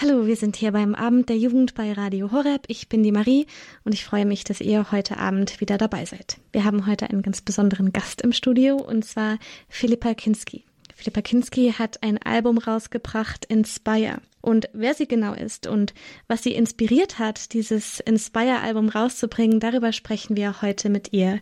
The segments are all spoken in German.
Hallo, wir sind hier beim Abend der Jugend bei Radio Horeb. Ich bin die Marie und ich freue mich, dass ihr heute Abend wieder dabei seid. Wir haben heute einen ganz besonderen Gast im Studio und zwar Philippa Kinski. Philippa Kinski hat ein Album rausgebracht, Inspire. Und wer sie genau ist und was sie inspiriert hat, dieses Inspire-Album rauszubringen, darüber sprechen wir heute mit ihr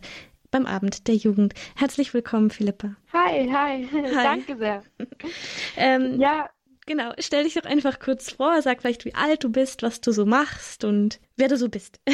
beim Abend der Jugend. Herzlich willkommen, Philippa. Hi, hi, hi. danke sehr. ähm, ja, Genau, stell dich doch einfach kurz vor, sag vielleicht, wie alt du bist, was du so machst und wer du so bist.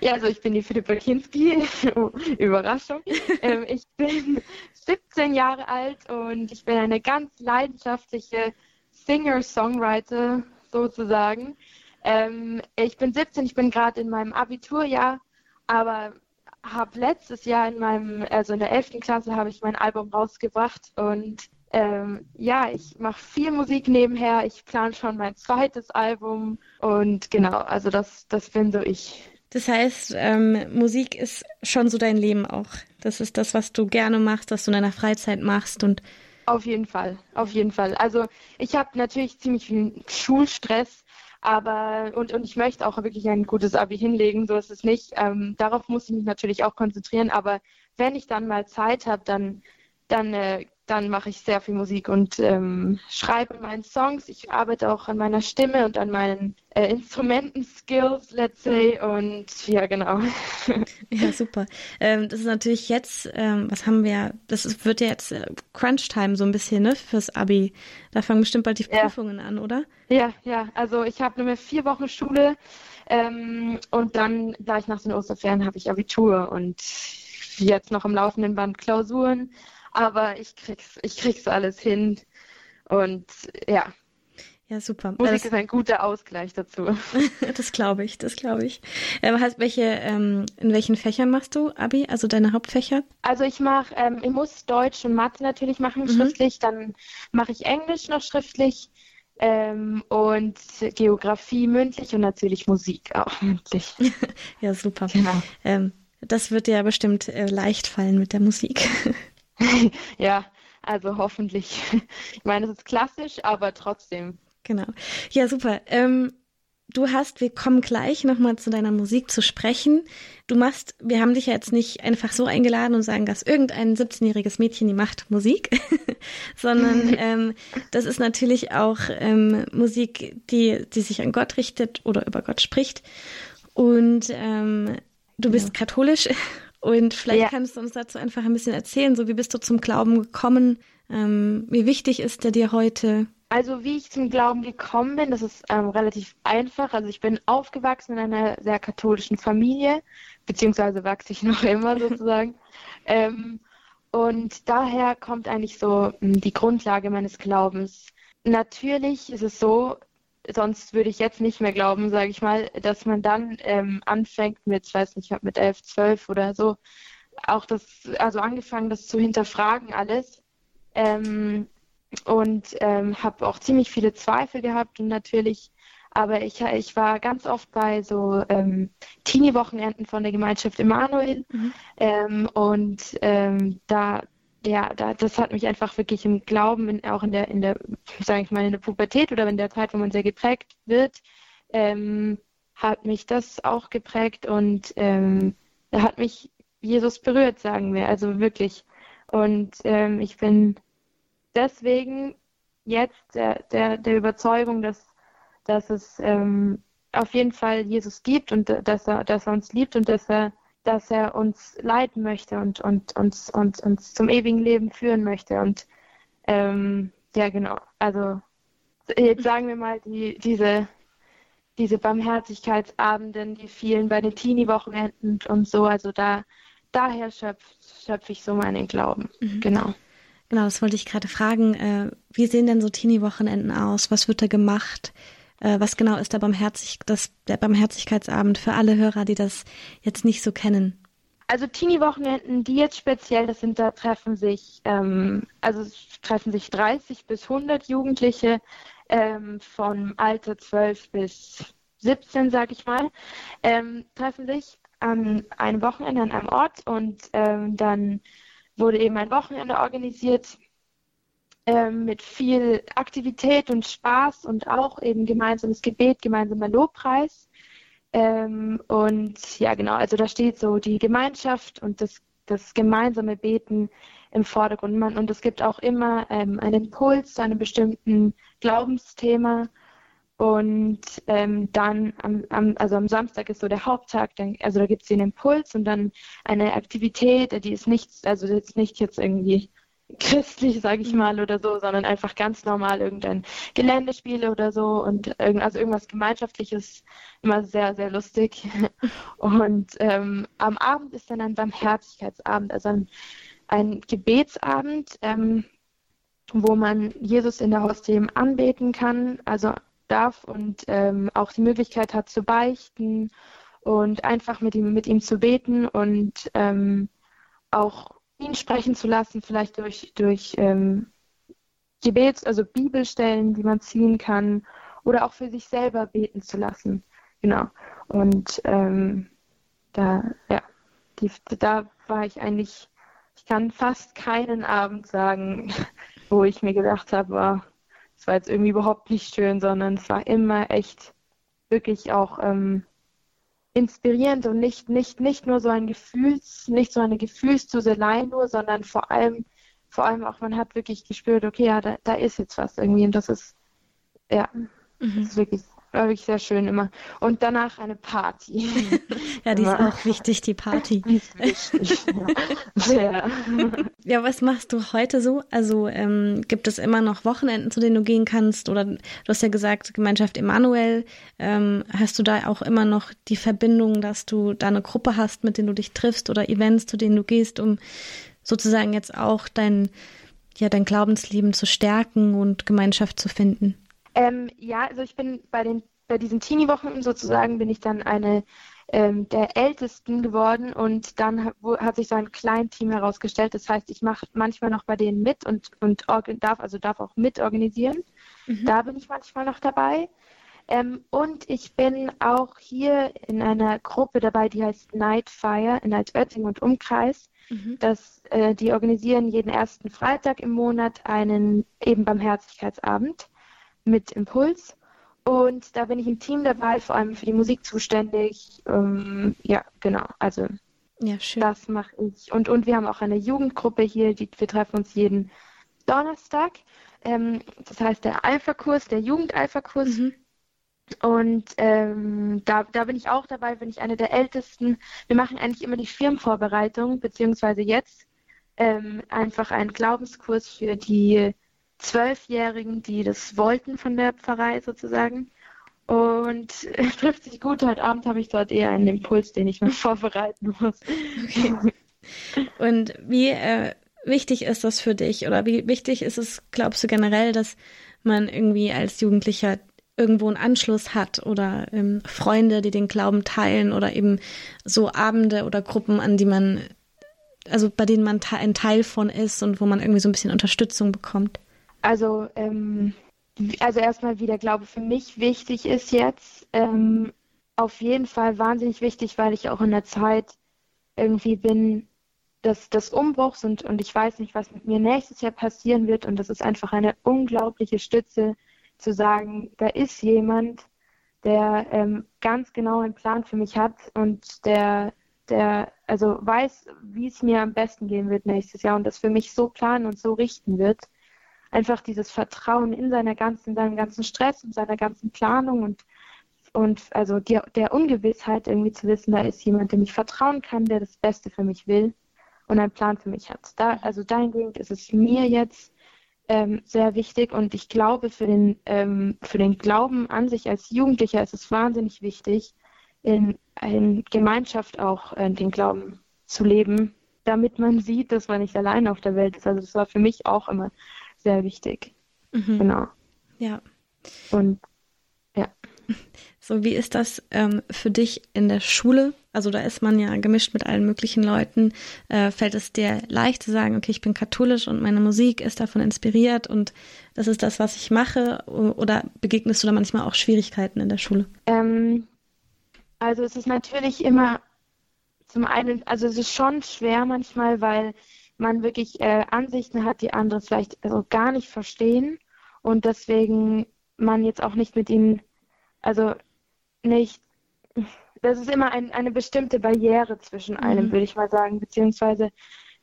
Ja, also ich bin die Philippa Kinski. Überraschung. ähm, ich bin 17 Jahre alt und ich bin eine ganz leidenschaftliche Singer-Songwriter sozusagen. Ähm, ich bin 17, ich bin gerade in meinem Abiturjahr, aber habe letztes Jahr in meinem, also in der 11. Klasse, habe ich mein Album rausgebracht und ähm, ja, ich mache viel Musik nebenher. Ich plane schon mein zweites Album und genau, also das, das bin so ich. Das heißt, ähm, Musik ist schon so dein Leben auch. Das ist das, was du gerne machst, was du in deiner Freizeit machst und auf jeden Fall, auf jeden Fall. Also ich habe natürlich ziemlich viel Schulstress, aber und, und ich möchte auch wirklich ein gutes Abi hinlegen, so ist es nicht. Ähm, darauf muss ich mich natürlich auch konzentrieren, aber wenn ich dann mal Zeit habe, dann, dann äh, dann mache ich sehr viel Musik und ähm, schreibe meine Songs. Ich arbeite auch an meiner Stimme und an meinen äh, Instrumenten-Skills, let's say. Und ja, genau. Ja, super. Ähm, das ist natürlich jetzt, ähm, was haben wir, das ist, wird ja jetzt äh, Crunch-Time so ein bisschen, ne, fürs Abi. Da fangen bestimmt bald die Prüfungen ja. an, oder? Ja, ja. Also ich habe nur mehr vier Wochen Schule ähm, und dann gleich nach den Osterferien habe ich Abitur und jetzt noch im laufenden Band Klausuren aber ich krieg's, ich krieg's alles hin. Und ja. Ja, super. Musik das, ist ein guter Ausgleich dazu. das glaube ich, das glaube ich. Ähm, heißt, welche, ähm, in welchen Fächern machst du Abi, also deine Hauptfächer? Also ich mache, ähm, ich muss Deutsch und Mathe natürlich machen, mhm. schriftlich, dann mache ich Englisch noch schriftlich ähm, und Geografie mündlich und natürlich Musik auch mündlich. ja, super. Genau. Ähm, das wird dir bestimmt äh, leicht fallen mit der Musik. ja, also hoffentlich. Ich meine, es ist klassisch, aber trotzdem. Genau. Ja, super. Ähm, du hast, wir kommen gleich nochmal zu deiner Musik zu sprechen. Du machst, wir haben dich ja jetzt nicht einfach so eingeladen und sagen, dass irgendein 17-jähriges Mädchen, die macht Musik, sondern ähm, das ist natürlich auch ähm, Musik, die, die sich an Gott richtet oder über Gott spricht. Und ähm, du bist ja. katholisch und vielleicht ja. kannst du uns dazu einfach ein bisschen erzählen, so wie bist du zum Glauben gekommen? Ähm, wie wichtig ist der dir heute? Also wie ich zum Glauben gekommen bin, das ist ähm, relativ einfach. Also ich bin aufgewachsen in einer sehr katholischen Familie, beziehungsweise wachse ich noch immer sozusagen. ähm, und daher kommt eigentlich so hm, die Grundlage meines Glaubens. Natürlich ist es so, sonst würde ich jetzt nicht mehr glauben, sage ich mal, dass man dann ähm, anfängt mit, ich weiß nicht, mit elf, zwölf oder so, auch das, also angefangen, das zu hinterfragen alles. Ähm, und ähm, habe auch ziemlich viele Zweifel gehabt und natürlich, aber ich, ich war ganz oft bei so ähm, Teenie-Wochenenden von der Gemeinschaft Emanuel mhm. ähm, und ähm, da ja, da, das hat mich einfach wirklich im Glauben, in, auch in der, in der, sage ich mal, in der Pubertät oder in der Zeit, wo man sehr geprägt wird, ähm, hat mich das auch geprägt und ähm, da hat mich Jesus berührt, sagen wir, also wirklich. Und ähm, ich bin deswegen jetzt der, der, der Überzeugung, dass, dass es ähm, auf jeden Fall Jesus gibt und dass er, dass er uns liebt und dass er dass er uns leiten möchte und, und uns, uns, uns zum ewigen Leben führen möchte. Und ähm, ja, genau. Also jetzt sagen wir mal, die, diese, diese Barmherzigkeitsabenden, die vielen bei den Teenie-Wochenenden und so, also da daher schöpfe schöpf ich so meinen Glauben. Mhm. Genau. Genau, das wollte ich gerade fragen. Äh, wie sehen denn so Teenie-Wochenenden aus? Was wird da gemacht? Äh, was genau ist der, Barmherzig das, der Barmherzigkeitsabend für alle Hörer, die das jetzt nicht so kennen? Also Teenie-Wochenenden, die jetzt speziell, das sind, da treffen sich, ähm, also treffen sich 30 bis 100 Jugendliche ähm, vom Alter 12 bis 17, sag ich mal, ähm, treffen sich an einem Wochenende an einem Ort und ähm, dann wurde eben ein Wochenende organisiert mit viel Aktivität und Spaß und auch eben gemeinsames Gebet, gemeinsamer Lobpreis. Ähm, und ja, genau, also da steht so die Gemeinschaft und das, das gemeinsame Beten im Vordergrund. Und es gibt auch immer ähm, einen Impuls zu einem bestimmten Glaubensthema. Und ähm, dann am, am, also am Samstag ist so der Haupttag, dann, also da gibt es den Impuls und dann eine Aktivität, die ist nicht, also jetzt nicht jetzt irgendwie christlich, sage ich mal, oder so, sondern einfach ganz normal irgendein Geländespiel oder so und also irgendwas Gemeinschaftliches, immer sehr, sehr lustig. Und ähm, am Abend ist dann ein Barmherzigkeitsabend, also ein, ein Gebetsabend, ähm, wo man Jesus in der Hostie anbeten kann, also darf und ähm, auch die Möglichkeit hat zu beichten und einfach mit ihm, mit ihm zu beten und ähm, auch ihn sprechen zu lassen, vielleicht durch, durch ähm, Gebets, also Bibelstellen, die man ziehen kann, oder auch für sich selber beten zu lassen. Genau. Und ähm, da, ja, die, da war ich eigentlich, ich kann fast keinen Abend sagen, wo ich mir gedacht habe, es war jetzt irgendwie überhaupt nicht schön, sondern es war immer echt wirklich auch ähm, inspirierend und nicht, nicht, nicht nur so ein Gefühls, nicht so eine Gefühlsduselei nur, sondern vor allem, vor allem auch, man hat wirklich gespürt, okay, ja, da, da ist jetzt was irgendwie und das ist, ja, mhm. das ist wirklich war wirklich sehr schön immer. Und danach eine Party. ja, die ist auch wichtig, die Party. Wichtig, ja. Ja, was machst du heute so? Also ähm, gibt es immer noch Wochenenden, zu denen du gehen kannst? Oder du hast ja gesagt, Gemeinschaft Emanuel. Ähm, hast du da auch immer noch die Verbindung, dass du da eine Gruppe hast, mit denen du dich triffst oder Events, zu denen du gehst, um sozusagen jetzt auch dein, ja, dein Glaubensleben zu stärken und Gemeinschaft zu finden? Ähm, ja, also ich bin bei den bei diesen Teenie-Wochen sozusagen bin ich dann eine ähm, der Ältesten geworden und dann hat, wo, hat sich so ein Kleinteam herausgestellt. Das heißt, ich mache manchmal noch bei denen mit und, und darf, also darf auch mitorganisieren. Mhm. Da bin ich manchmal noch dabei. Ähm, und ich bin auch hier in einer Gruppe dabei, die heißt Nightfire in Altötting und Umkreis. Mhm. Das, äh, die organisieren jeden ersten Freitag im Monat einen eben Barmherzigkeitsabend mit Impuls. Und da bin ich im Team dabei, vor allem für die Musik zuständig. Ähm, ja, genau. Also ja, schön. das mache ich. Und, und wir haben auch eine Jugendgruppe hier, die, wir treffen uns jeden Donnerstag. Ähm, das heißt der Alpha-Kurs, der Jugend-Alpha-Kurs. Mhm. Und ähm, da, da bin ich auch dabei, bin ich eine der Ältesten. Wir machen eigentlich immer die Firmenvorbereitung, beziehungsweise jetzt ähm, einfach einen Glaubenskurs für die Zwölfjährigen, die das wollten von der Pfarrei sozusagen. Und es trifft sich gut. Heute Abend habe ich dort eher einen Impuls, den ich mir vorbereiten muss. Okay. Und wie äh, wichtig ist das für dich oder wie wichtig ist es, glaubst du generell, dass man irgendwie als Jugendlicher irgendwo einen Anschluss hat oder ähm, Freunde, die den Glauben teilen oder eben so Abende oder Gruppen, an die man, also bei denen man ein Teil von ist und wo man irgendwie so ein bisschen Unterstützung bekommt? Also, ähm, also erstmal, wie der Glaube für mich wichtig ist jetzt. Ähm, auf jeden Fall wahnsinnig wichtig, weil ich auch in der Zeit irgendwie bin des, des Umbruchs und, und ich weiß nicht, was mit mir nächstes Jahr passieren wird. Und das ist einfach eine unglaubliche Stütze zu sagen, da ist jemand, der ähm, ganz genau einen Plan für mich hat und der, der also weiß, wie es mir am besten gehen wird nächstes Jahr und das für mich so planen und so richten wird einfach dieses Vertrauen in seiner ganzen, in seinem ganzen Stress und seiner ganzen Planung und und also die, der Ungewissheit irgendwie zu wissen, da ist jemand, dem ich vertrauen kann, der das Beste für mich will und einen Plan für mich hat. Da, also dahingehend ist es mir jetzt ähm, sehr wichtig und ich glaube für den ähm, für den Glauben an sich als Jugendlicher ist es wahnsinnig wichtig, in, in Gemeinschaft auch äh, den Glauben zu leben, damit man sieht, dass man nicht allein auf der Welt ist. Also das war für mich auch immer sehr wichtig. Mhm. Genau. Ja. Und ja. So, wie ist das ähm, für dich in der Schule? Also da ist man ja gemischt mit allen möglichen Leuten. Äh, fällt es dir leicht zu sagen, okay, ich bin katholisch und meine Musik ist davon inspiriert und das ist das, was ich mache? Oder begegnest du da manchmal auch Schwierigkeiten in der Schule? Ähm, also es ist natürlich immer zum einen, also es ist schon schwer manchmal, weil man wirklich äh, Ansichten hat, die andere vielleicht also gar nicht verstehen und deswegen man jetzt auch nicht mit ihnen, also nicht, das ist immer ein, eine bestimmte Barriere zwischen einem, mhm. würde ich mal sagen, beziehungsweise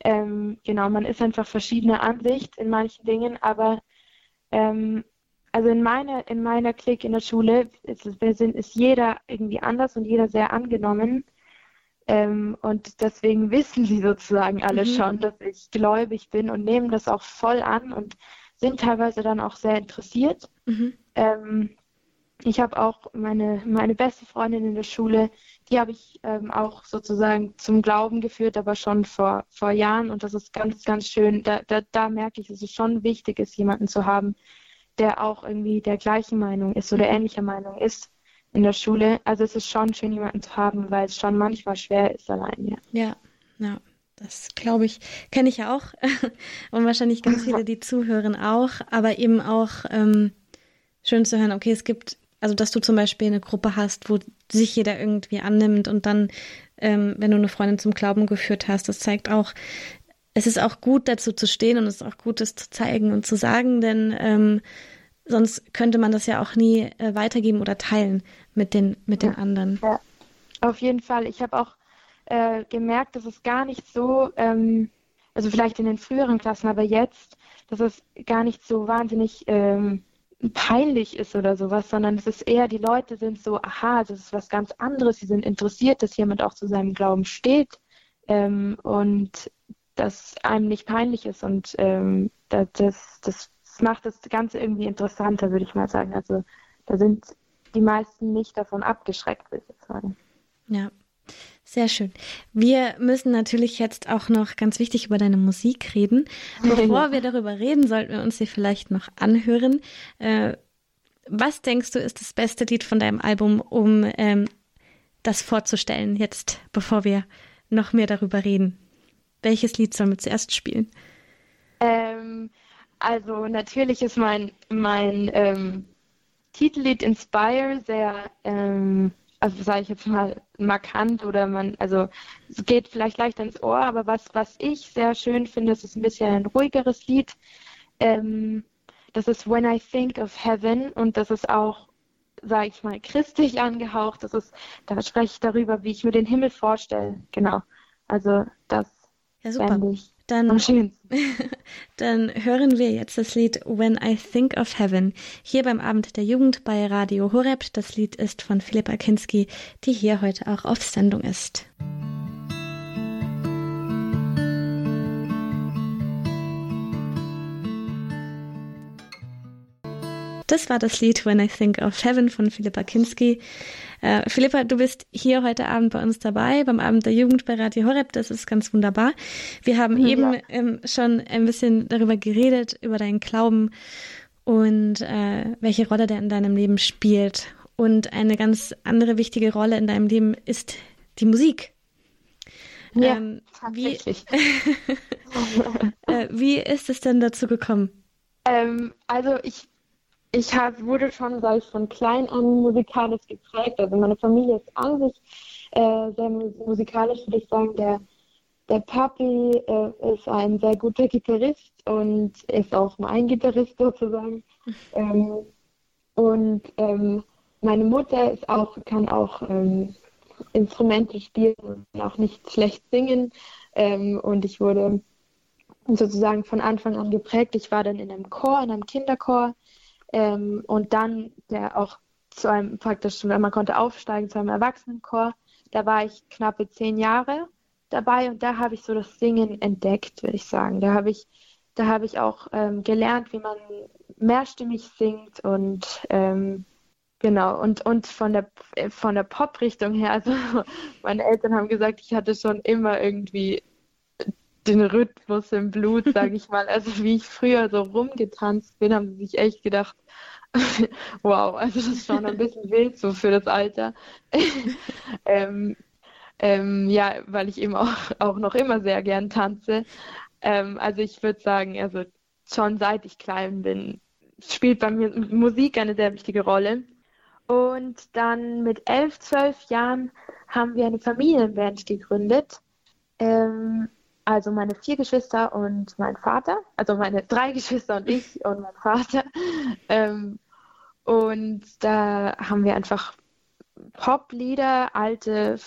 ähm, genau, man ist einfach verschiedener Ansicht in manchen Dingen, aber ähm, also in meiner, in meiner Klick in der Schule ist, ist jeder irgendwie anders und jeder sehr angenommen. Ähm, und deswegen wissen sie sozusagen alle mhm. schon, dass ich gläubig bin und nehmen das auch voll an und sind teilweise dann auch sehr interessiert. Mhm. Ähm, ich habe auch meine, meine beste Freundin in der Schule, die habe ich ähm, auch sozusagen zum Glauben geführt, aber schon vor, vor Jahren. Und das ist ganz, ganz schön. Da, da, da merke ich, dass es schon wichtig ist, jemanden zu haben, der auch irgendwie der gleichen Meinung ist oder mhm. ähnlicher Meinung ist in der Schule. Also es ist schon schön, jemanden zu haben, weil es schon manchmal schwer ist allein. Ja, ja. ja. Das glaube ich, kenne ich ja auch. Und wahrscheinlich ganz viele, die zuhören auch. Aber eben auch ähm, schön zu hören, okay, es gibt, also dass du zum Beispiel eine Gruppe hast, wo sich jeder irgendwie annimmt und dann, ähm, wenn du eine Freundin zum Glauben geführt hast, das zeigt auch, es ist auch gut, dazu zu stehen und es ist auch gut, das zu zeigen und zu sagen, denn ähm, sonst könnte man das ja auch nie äh, weitergeben oder teilen mit den, mit den anderen. Ja, auf jeden Fall. Ich habe auch äh, gemerkt, dass es gar nicht so, ähm, also vielleicht in den früheren Klassen, aber jetzt, dass es gar nicht so wahnsinnig ähm, peinlich ist oder sowas, sondern es ist eher, die Leute sind so, aha, das ist was ganz anderes, sie sind interessiert, dass jemand auch zu seinem Glauben steht ähm, und dass einem nicht peinlich ist und ähm, das, das, das macht das Ganze irgendwie interessanter, würde ich mal sagen. Also da sind die meisten nicht davon abgeschreckt, würde ich jetzt sagen. Ja, sehr schön. Wir müssen natürlich jetzt auch noch ganz wichtig über deine Musik reden. Bevor wir darüber reden, sollten wir uns sie vielleicht noch anhören. Äh, was denkst du, ist das beste Lied von deinem Album, um ähm, das vorzustellen, jetzt, bevor wir noch mehr darüber reden? Welches Lied sollen wir zuerst spielen? Ähm, also natürlich ist mein, mein ähm, Titellied Inspire sehr ähm, also sage ich jetzt mal, markant oder man, also es geht vielleicht leicht ins Ohr, aber was, was ich sehr schön finde, ist ein bisschen ein ruhigeres Lied. Ähm, das ist When I Think of Heaven und das ist auch, sage ich mal, christlich angehaucht. Das ist, da spreche ich darüber, wie ich mir den Himmel vorstelle. Genau. Also das ja, super. ich dann, dann hören wir jetzt das Lied When I Think of Heaven hier beim Abend der Jugend bei Radio Horeb. Das Lied ist von Philippa Kinski, die hier heute auch auf Sendung ist. Das war das Lied When I Think of Heaven von Philippa Kinski. Äh, Philippa, du bist hier heute Abend bei uns dabei, beim Abend der Jugend bei Radio Horeb. Das ist ganz wunderbar. Wir haben ja. eben ähm, schon ein bisschen darüber geredet, über deinen Glauben und äh, welche Rolle der in deinem Leben spielt. Und eine ganz andere wichtige Rolle in deinem Leben ist die Musik. Ja, ähm, wie, äh, wie ist es denn dazu gekommen? Ähm, also ich ich hab, wurde schon, sag ich, von klein an musikalisch geprägt. Also meine Familie ist an sich äh, sehr musikalisch, würde ich sagen. Der, der Papi äh, ist ein sehr guter Gitarrist und ist auch mein Gitarrist sozusagen. ähm, und ähm, meine Mutter ist auch, kann auch ähm, Instrumente spielen und auch nicht schlecht singen. Ähm, und ich wurde sozusagen von Anfang an geprägt. Ich war dann in einem Chor, in einem Kinderchor ähm, und dann der auch zu einem praktisch, man konnte aufsteigen zu einem Erwachsenenchor. Da war ich knappe zehn Jahre dabei und da habe ich so das Singen entdeckt, würde ich sagen. Da habe ich, da habe ich auch ähm, gelernt, wie man mehrstimmig singt und ähm, genau und und von der von der Pop-Richtung her. Also meine Eltern haben gesagt, ich hatte schon immer irgendwie den Rhythmus im Blut, sage ich mal. Also wie ich früher so rumgetanzt bin, haben sie sich echt gedacht, wow, also das ist schon ein bisschen wild so für das Alter. ähm, ähm, ja, weil ich eben auch, auch noch immer sehr gern tanze. Ähm, also ich würde sagen, also schon seit ich klein bin, spielt bei mir Musik eine sehr wichtige Rolle. Und dann mit elf, zwölf Jahren haben wir eine Familienband gegründet. Ähm, also meine vier Geschwister und mein Vater, also meine drei Geschwister und ich und mein Vater. Ähm, und da haben wir einfach Poplieder, alte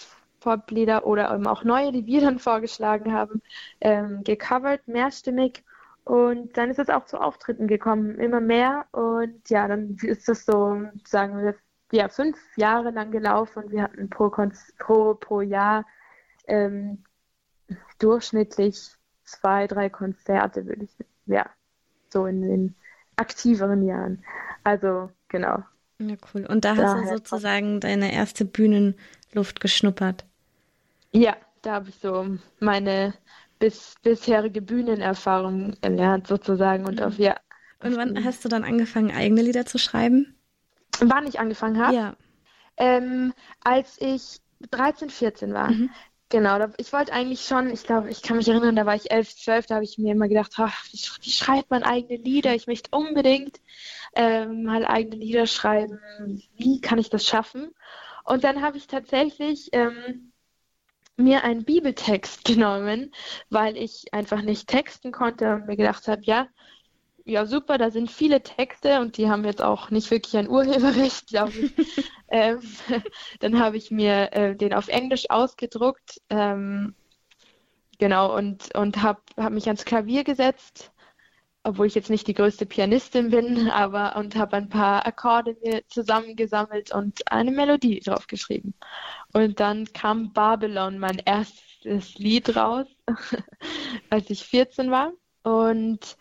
Poplieder oder eben auch neue, die wir dann vorgeschlagen haben, ähm, gecovert, mehrstimmig. Und dann ist es auch zu Auftritten gekommen, immer mehr. Und ja, dann ist das so, sagen wir, ja, fünf Jahre lang gelaufen und wir hatten pro, pro, pro Jahr ähm, durchschnittlich zwei, drei Konzerte, würde ich, ja, so in den aktiveren Jahren. Also, genau. Ja, cool. Und da hast du sozusagen deine erste Bühnenluft geschnuppert. Ja, da habe ich so meine bis, bisherige Bühnenerfahrung erlernt, sozusagen. Und auf, ja. Und wann hast du dann angefangen, eigene Lieder zu schreiben? Wann ich angefangen habe? Ja. Ähm, als ich 13, 14 war. Mhm. Genau, ich wollte eigentlich schon, ich glaube, ich kann mich erinnern, da war ich 11, 12, da habe ich mir immer gedacht, ach, wie, wie, schreibt man eigene Lieder? Ich möchte unbedingt ähm, mal eigene Lieder schreiben. Wie kann ich das schaffen? Und dann habe ich tatsächlich ähm, mir einen Bibeltext genommen, weil ich einfach nicht texten konnte und mir gedacht habe, ja, ja super, da sind viele Texte und die haben jetzt auch nicht wirklich ein Urheberrecht, glaube ich. ähm, dann habe ich mir äh, den auf Englisch ausgedruckt, ähm, genau, und, und habe hab mich ans Klavier gesetzt, obwohl ich jetzt nicht die größte Pianistin bin, aber und habe ein paar Akkorde mir zusammengesammelt und eine Melodie drauf geschrieben. Und dann kam Babylon, mein erstes Lied raus, als ich 14 war. Und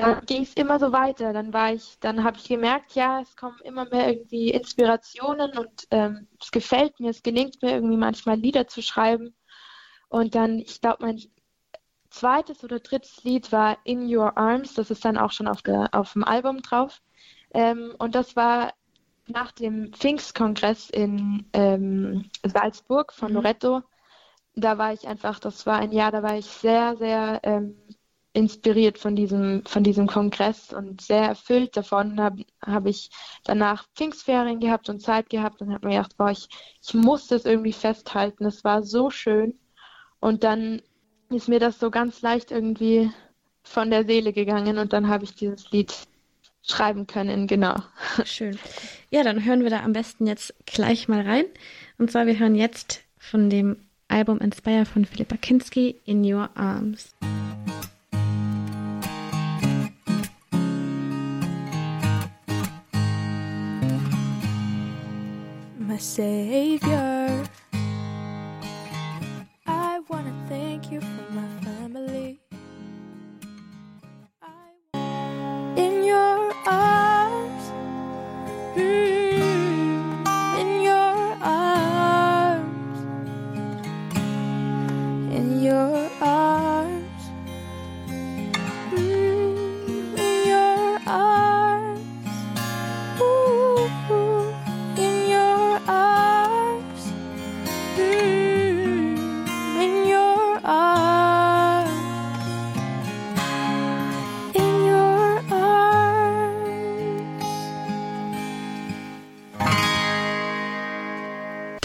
dann ging es immer so weiter. Dann war ich, dann habe ich gemerkt, ja, es kommen immer mehr irgendwie Inspirationen und ähm, es gefällt mir, es gelingt mir irgendwie manchmal Lieder zu schreiben. Und dann, ich glaube, mein zweites oder drittes Lied war In Your Arms, das ist dann auch schon auf, der, auf dem Album drauf. Ähm, und das war nach dem Pfingstkongress in ähm, Salzburg von mhm. Loretto. Da war ich einfach, das war ein Jahr, da war ich sehr, sehr ähm, inspiriert von diesem, von diesem Kongress und sehr erfüllt davon. Habe hab ich danach Pfingstferien gehabt und Zeit gehabt und habe mir gedacht, boah, ich, ich muss das irgendwie festhalten. Es war so schön. Und dann ist mir das so ganz leicht irgendwie von der Seele gegangen und dann habe ich dieses Lied schreiben können, genau. Schön. Ja, dann hören wir da am besten jetzt gleich mal rein. Und zwar, wir hören jetzt von dem Album Inspire von Philippa Kinski, In Your Arms. Savior.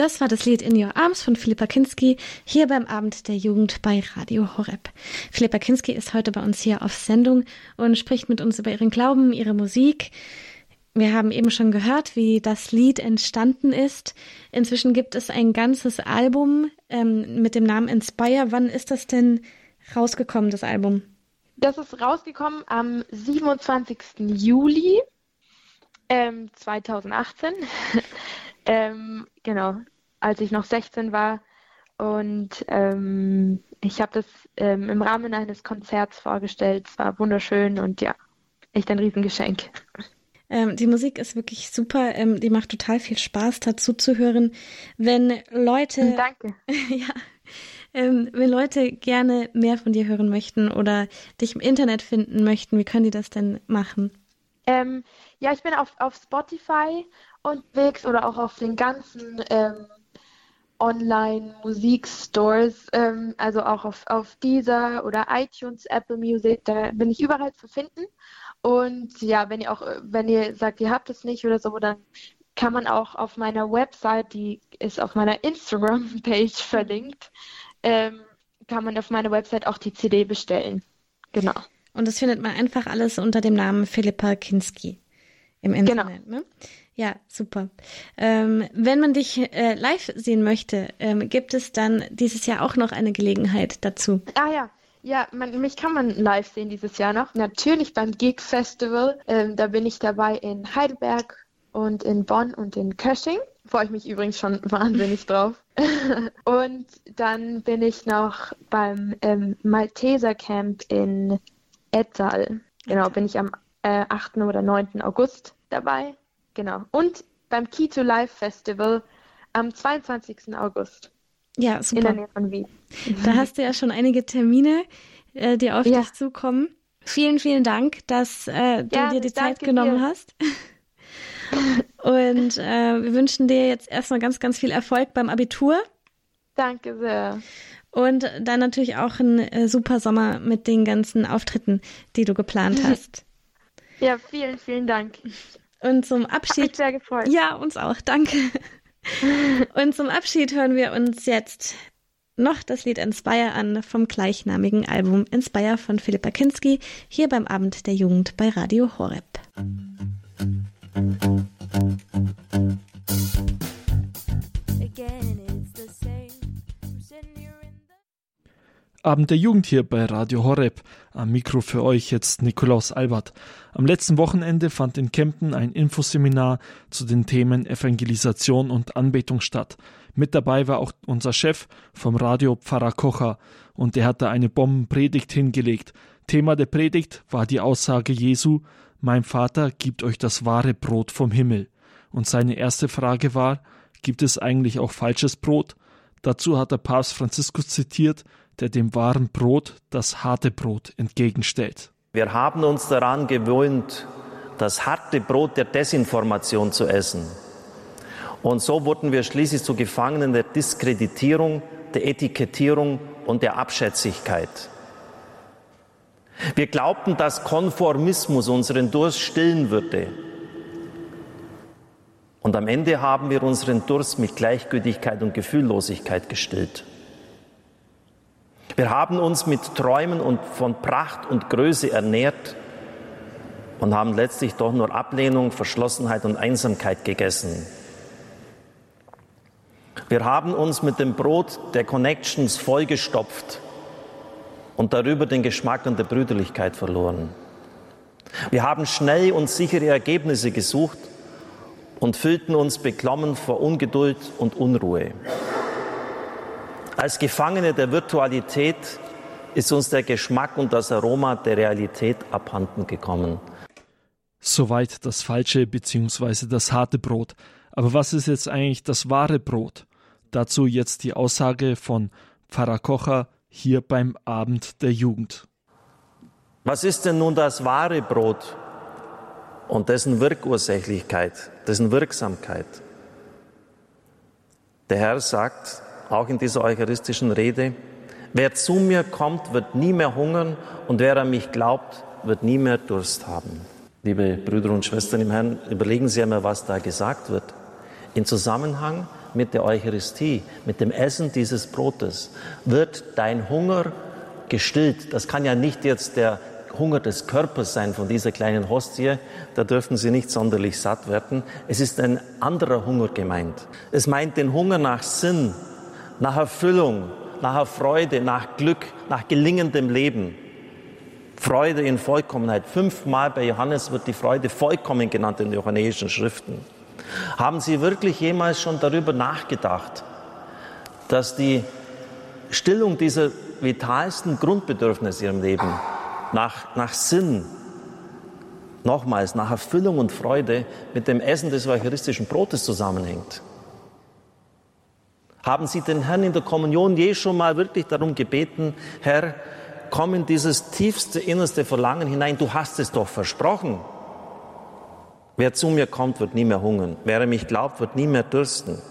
Das war das Lied In Your Arms von Philippa Kinski hier beim Abend der Jugend bei Radio Horeb. Philippa Kinski ist heute bei uns hier auf Sendung und spricht mit uns über ihren Glauben, ihre Musik. Wir haben eben schon gehört, wie das Lied entstanden ist. Inzwischen gibt es ein ganzes Album ähm, mit dem Namen Inspire. Wann ist das denn rausgekommen, das Album? Das ist rausgekommen am 27. Juli ähm, 2018. ähm, genau, als ich noch 16 war. Und ähm, ich habe das ähm, im Rahmen eines Konzerts vorgestellt. Es war wunderschön und ja, echt ein Riesengeschenk. Ähm, die Musik ist wirklich super. Ähm, die macht total viel Spaß, dazu zu hören. Wenn Leute. Danke. ja. Ähm, wenn Leute gerne mehr von dir hören möchten oder dich im Internet finden möchten, wie können die das denn machen? Ähm, ja, ich bin auf, auf Spotify unterwegs oder auch auf den ganzen ähm, Online-Musikstores, ähm, also auch auf, auf Deezer oder iTunes, Apple Music, da bin ich überall zu finden. Und ja, wenn ihr auch, wenn ihr sagt, ihr habt es nicht oder so, dann kann man auch auf meiner Website, die ist auf meiner Instagram-Page verlinkt, ähm, kann man auf meiner Website auch die CD bestellen. Genau. Und das findet man einfach alles unter dem Namen Philippa Kinski im Internet, genau. ne? Ja, super. Ähm, wenn man dich äh, live sehen möchte, ähm, gibt es dann dieses Jahr auch noch eine Gelegenheit dazu? Ah ja, ja, man, mich kann man live sehen dieses Jahr noch. Natürlich beim Geek Festival. Ähm, da bin ich dabei in Heidelberg und in Bonn und in Kösching. Freue ich mich übrigens schon wahnsinnig drauf. und dann bin ich noch beim ähm, Malteser Camp in Etzal. Genau, bin ich am äh, 8. oder 9. August dabei. Genau. Und beim Key to Life Festival am 22. August. Ja, super. In der Nähe von Wien. Da hast du ja schon einige Termine, äh, die auf ja. dich zukommen. Vielen, vielen Dank, dass äh, du ja, dir die Zeit genommen dir. hast. Und äh, wir wünschen dir jetzt erstmal ganz, ganz viel Erfolg beim Abitur. Danke sehr. Und dann natürlich auch ein äh, super Sommer mit den ganzen Auftritten, die du geplant hast. Ja, vielen, vielen Dank. Und zum Abschied. Hat mich sehr gefreut. Ja, uns auch. Danke. Und zum Abschied hören wir uns jetzt noch das Lied Inspire an vom gleichnamigen Album Inspire von Philippa Kinski hier beim Abend der Jugend bei Radio Horeb. Abend der Jugend hier bei Radio Horeb. Am Mikro für euch jetzt Nikolaus Albert. Am letzten Wochenende fand in Kempten ein Infoseminar zu den Themen Evangelisation und Anbetung statt. Mit dabei war auch unser Chef vom Radio Pfarrer Kocher und der hat da eine Bombenpredigt hingelegt. Thema der Predigt war die Aussage Jesu, mein Vater gibt euch das wahre Brot vom Himmel. Und seine erste Frage war, gibt es eigentlich auch falsches Brot? Dazu hat der Papst Franziskus zitiert, der dem wahren Brot das harte Brot entgegenstellt. Wir haben uns daran gewöhnt, das harte Brot der Desinformation zu essen. Und so wurden wir schließlich zu Gefangenen der Diskreditierung, der Etikettierung und der Abschätzigkeit. Wir glaubten, dass Konformismus unseren Durst stillen würde. Und am Ende haben wir unseren Durst mit Gleichgültigkeit und Gefühllosigkeit gestillt. Wir haben uns mit Träumen und von Pracht und Größe ernährt und haben letztlich doch nur Ablehnung, Verschlossenheit und Einsamkeit gegessen. Wir haben uns mit dem Brot der Connections vollgestopft und darüber den Geschmack und der Brüderlichkeit verloren. Wir haben schnell und sichere Ergebnisse gesucht und fühlten uns beklommen vor Ungeduld und Unruhe. Als Gefangene der Virtualität ist uns der Geschmack und das Aroma der Realität abhanden gekommen. Soweit das falsche bzw. das harte Brot. Aber was ist jetzt eigentlich das wahre Brot? Dazu jetzt die Aussage von Pfarrer Kocher hier beim Abend der Jugend. Was ist denn nun das wahre Brot und dessen Wirkursächlichkeit, dessen Wirksamkeit? Der Herr sagt, auch in dieser eucharistischen Rede, wer zu mir kommt, wird nie mehr hungern und wer an mich glaubt, wird nie mehr Durst haben. Liebe Brüder und Schwestern im Herrn, überlegen Sie einmal, was da gesagt wird. In Zusammenhang mit der Eucharistie, mit dem Essen dieses Brotes, wird dein Hunger gestillt. Das kann ja nicht jetzt der Hunger des Körpers sein von dieser kleinen Hostie, da dürfen sie nicht sonderlich satt werden. Es ist ein anderer Hunger gemeint. Es meint den Hunger nach Sinn, nach Erfüllung, nach Freude, nach Glück, nach gelingendem Leben. Freude in Vollkommenheit. Fünfmal bei Johannes wird die Freude vollkommen genannt in den johannäischen Schriften. Haben Sie wirklich jemals schon darüber nachgedacht, dass die Stillung dieser vitalsten Grundbedürfnisse in Ihrem Leben nach, nach Sinn, nochmals nach Erfüllung und Freude mit dem Essen des eucharistischen Brotes zusammenhängt? Haben Sie den Herrn in der Kommunion je schon mal wirklich darum gebeten, Herr, komm in dieses tiefste, innerste Verlangen hinein, du hast es doch versprochen. Wer zu mir kommt, wird nie mehr hungern. Wer mich glaubt, wird nie mehr dürsten.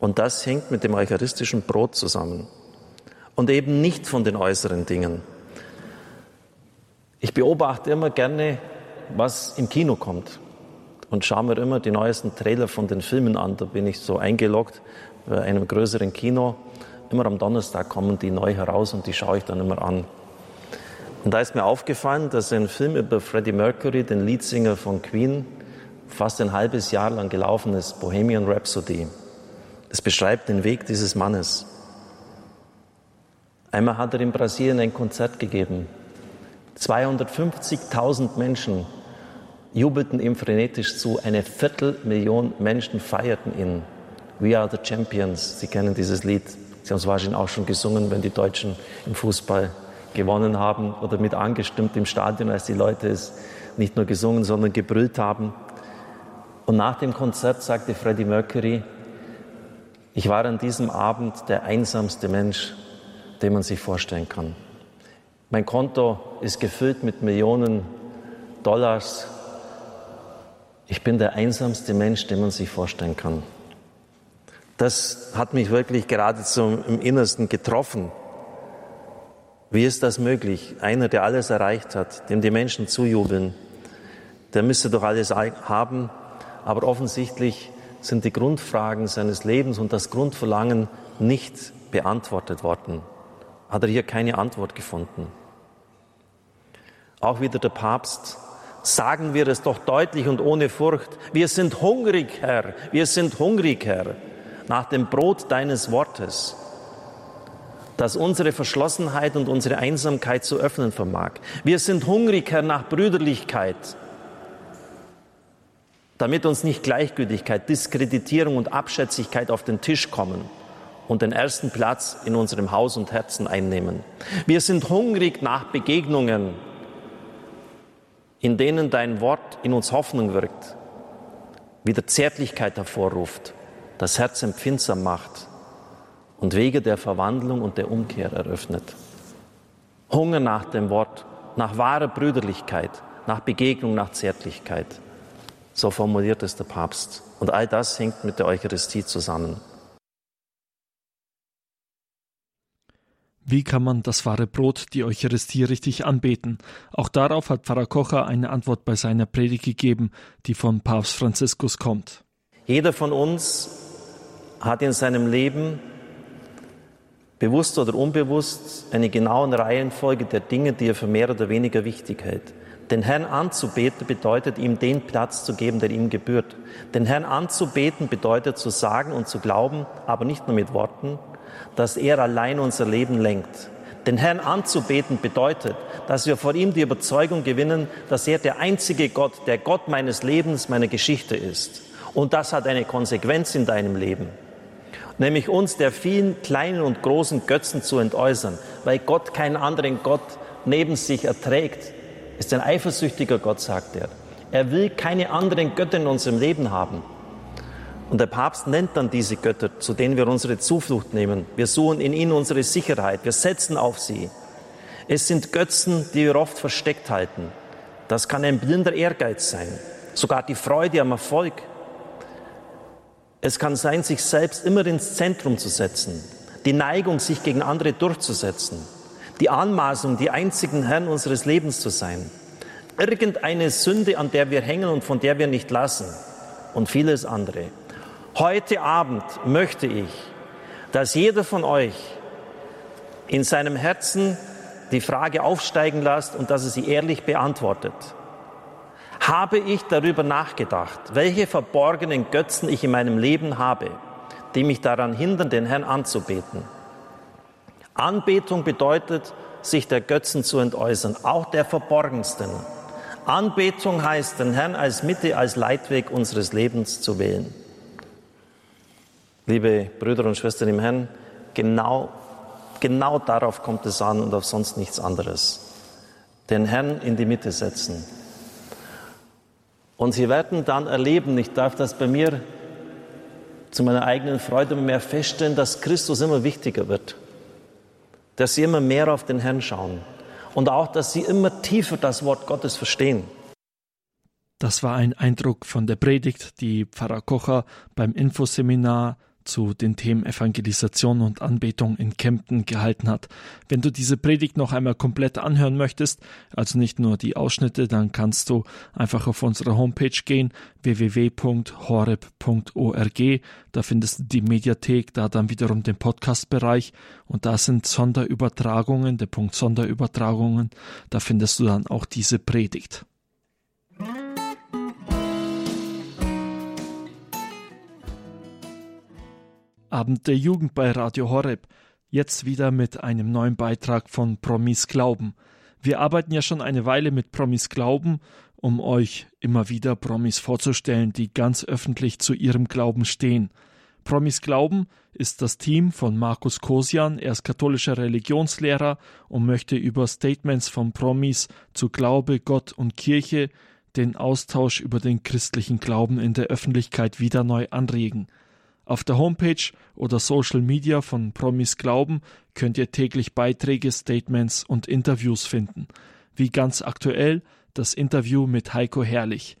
Und das hängt mit dem eucharistischen Brot zusammen und eben nicht von den äußeren Dingen. Ich beobachte immer gerne, was im Kino kommt und schaue mir immer die neuesten Trailer von den Filmen an. Da bin ich so eingeloggt bei einem größeren Kino Immer am Donnerstag kommen die neu heraus und die schaue ich dann immer an. Und da ist mir aufgefallen, dass ein Film über Freddie Mercury, den Leadsinger von Queen, fast ein halbes Jahr lang gelaufen ist, Bohemian Rhapsody. Es beschreibt den Weg dieses Mannes. Einmal hat er in Brasilien ein Konzert gegeben. 250.000 Menschen jubelten ihm frenetisch zu. Eine Viertelmillion Menschen feierten ihn. We are the champions. Sie kennen dieses Lied. Sie haben es wahrscheinlich auch schon gesungen, wenn die Deutschen im Fußball gewonnen haben oder mit angestimmt im Stadion, als die Leute es nicht nur gesungen, sondern gebrüllt haben. Und nach dem Konzert sagte Freddie Mercury, ich war an diesem Abend der einsamste Mensch, den man sich vorstellen kann. Mein Konto ist gefüllt mit Millionen Dollars. Ich bin der einsamste Mensch, den man sich vorstellen kann. Das hat mich wirklich geradezu im Innersten getroffen. Wie ist das möglich? Einer, der alles erreicht hat, dem die Menschen zujubeln, der müsste doch alles haben, aber offensichtlich sind die Grundfragen seines Lebens und das Grundverlangen nicht beantwortet worden. Hat er hier keine Antwort gefunden. Auch wieder der Papst. Sagen wir es doch deutlich und ohne Furcht. Wir sind hungrig, Herr. Wir sind hungrig, Herr, nach dem Brot deines Wortes, das unsere Verschlossenheit und unsere Einsamkeit zu öffnen vermag. Wir sind hungrig, Herr, nach Brüderlichkeit, damit uns nicht Gleichgültigkeit, Diskreditierung und Abschätzigkeit auf den Tisch kommen und den ersten Platz in unserem Haus und Herzen einnehmen. Wir sind hungrig nach Begegnungen, in denen dein Wort in uns Hoffnung wirkt, wieder Zärtlichkeit hervorruft, das Herz empfindsam macht und Wege der Verwandlung und der Umkehr eröffnet. Hunger nach dem Wort, nach wahrer Brüderlichkeit, nach Begegnung, nach Zärtlichkeit. So formuliert es der Papst. Und all das hängt mit der Eucharistie zusammen. Wie kann man das wahre Brot, die Eucharistie, richtig anbeten? Auch darauf hat Pfarrer Kocher eine Antwort bei seiner Predigt gegeben, die von Papst Franziskus kommt. Jeder von uns hat in seinem Leben, bewusst oder unbewusst, eine genaue Reihenfolge der Dinge, die er für mehr oder weniger wichtig hält. Den Herrn anzubeten bedeutet, ihm den Platz zu geben, der ihm gebührt. Den Herrn anzubeten bedeutet zu sagen und zu glauben, aber nicht nur mit Worten, dass er allein unser Leben lenkt. Den Herrn anzubeten bedeutet, dass wir vor ihm die Überzeugung gewinnen, dass er der einzige Gott, der Gott meines Lebens, meiner Geschichte ist. Und das hat eine Konsequenz in deinem Leben. Nämlich uns der vielen kleinen und großen Götzen zu entäußern, weil Gott keinen anderen Gott neben sich erträgt, ist ein eifersüchtiger Gott, sagt er. Er will keine anderen Götter in unserem Leben haben. Und der Papst nennt dann diese Götter, zu denen wir unsere Zuflucht nehmen. Wir suchen in ihnen unsere Sicherheit. Wir setzen auf sie. Es sind Götzen, die wir oft versteckt halten. Das kann ein blinder Ehrgeiz sein. Sogar die Freude am Erfolg. Es kann sein, sich selbst immer ins Zentrum zu setzen. Die Neigung, sich gegen andere durchzusetzen die Anmaßung, die einzigen Herrn unseres Lebens zu sein. Irgendeine Sünde, an der wir hängen und von der wir nicht lassen und vieles andere. Heute Abend möchte ich, dass jeder von euch in seinem Herzen die Frage aufsteigen lässt und dass er sie ehrlich beantwortet. Habe ich darüber nachgedacht, welche verborgenen Götzen ich in meinem Leben habe, die mich daran hindern, den Herrn anzubeten? Anbetung bedeutet, sich der Götzen zu entäußern, auch der verborgensten. Anbetung heißt, den Herrn als Mitte, als Leitweg unseres Lebens zu wählen. Liebe Brüder und Schwestern im Herrn, genau, genau darauf kommt es an und auf sonst nichts anderes. Den Herrn in die Mitte setzen. Und Sie werden dann erleben, ich darf das bei mir zu meiner eigenen Freude mehr feststellen, dass Christus immer wichtiger wird dass sie immer mehr auf den Herrn schauen und auch, dass sie immer tiefer das Wort Gottes verstehen. Das war ein Eindruck von der Predigt, die Pfarrer Kocher beim Infoseminar zu den Themen Evangelisation und Anbetung in Kempten gehalten hat. Wenn du diese Predigt noch einmal komplett anhören möchtest, also nicht nur die Ausschnitte, dann kannst du einfach auf unsere Homepage gehen, www.horeb.org. Da findest du die Mediathek, da dann wiederum den Podcast-Bereich und da sind Sonderübertragungen, der Punkt Sonderübertragungen, da findest du dann auch diese Predigt. Abend der Jugend bei Radio Horeb. Jetzt wieder mit einem neuen Beitrag von Promis Glauben. Wir arbeiten ja schon eine Weile mit Promis Glauben, um euch immer wieder Promis vorzustellen, die ganz öffentlich zu ihrem Glauben stehen. Promis Glauben ist das Team von Markus Kosian. Er ist katholischer Religionslehrer und möchte über Statements von Promis zu Glaube, Gott und Kirche den Austausch über den christlichen Glauben in der Öffentlichkeit wieder neu anregen. Auf der Homepage oder Social Media von Promis Glauben könnt ihr täglich Beiträge, Statements und Interviews finden. Wie ganz aktuell das Interview mit Heiko Herrlich.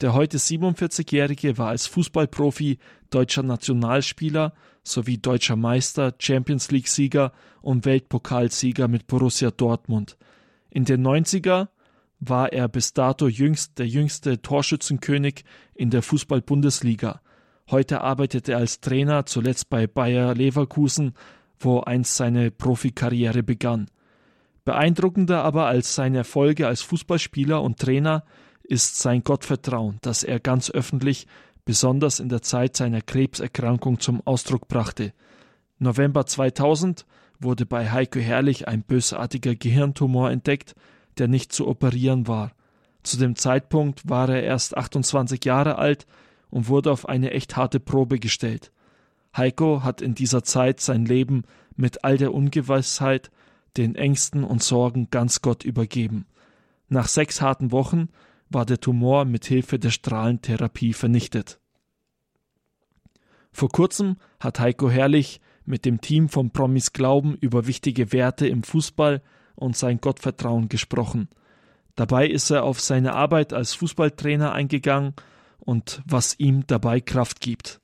Der heute 47-Jährige war als Fußballprofi deutscher Nationalspieler sowie deutscher Meister, Champions League-Sieger und Weltpokalsieger mit Borussia Dortmund. In den 90er war er bis dato jüngst der jüngste Torschützenkönig in der Fußball-Bundesliga. Heute arbeitet er als Trainer, zuletzt bei Bayer Leverkusen, wo einst seine Profikarriere begann. Beeindruckender aber als seine Erfolge als Fußballspieler und Trainer ist sein Gottvertrauen, das er ganz öffentlich, besonders in der Zeit seiner Krebserkrankung zum Ausdruck brachte. November 2000 wurde bei Heiko Herrlich ein bösartiger Gehirntumor entdeckt, der nicht zu operieren war. Zu dem Zeitpunkt war er erst 28 Jahre alt und wurde auf eine echt harte Probe gestellt. Heiko hat in dieser Zeit sein Leben mit all der Ungewissheit, den Ängsten und Sorgen ganz Gott übergeben. Nach sechs harten Wochen war der Tumor mit Hilfe der Strahlentherapie vernichtet. Vor kurzem hat Heiko Herrlich mit dem Team von Promis Glauben über wichtige Werte im Fußball und sein Gottvertrauen gesprochen. Dabei ist er auf seine Arbeit als Fußballtrainer eingegangen und was ihm dabei Kraft gibt.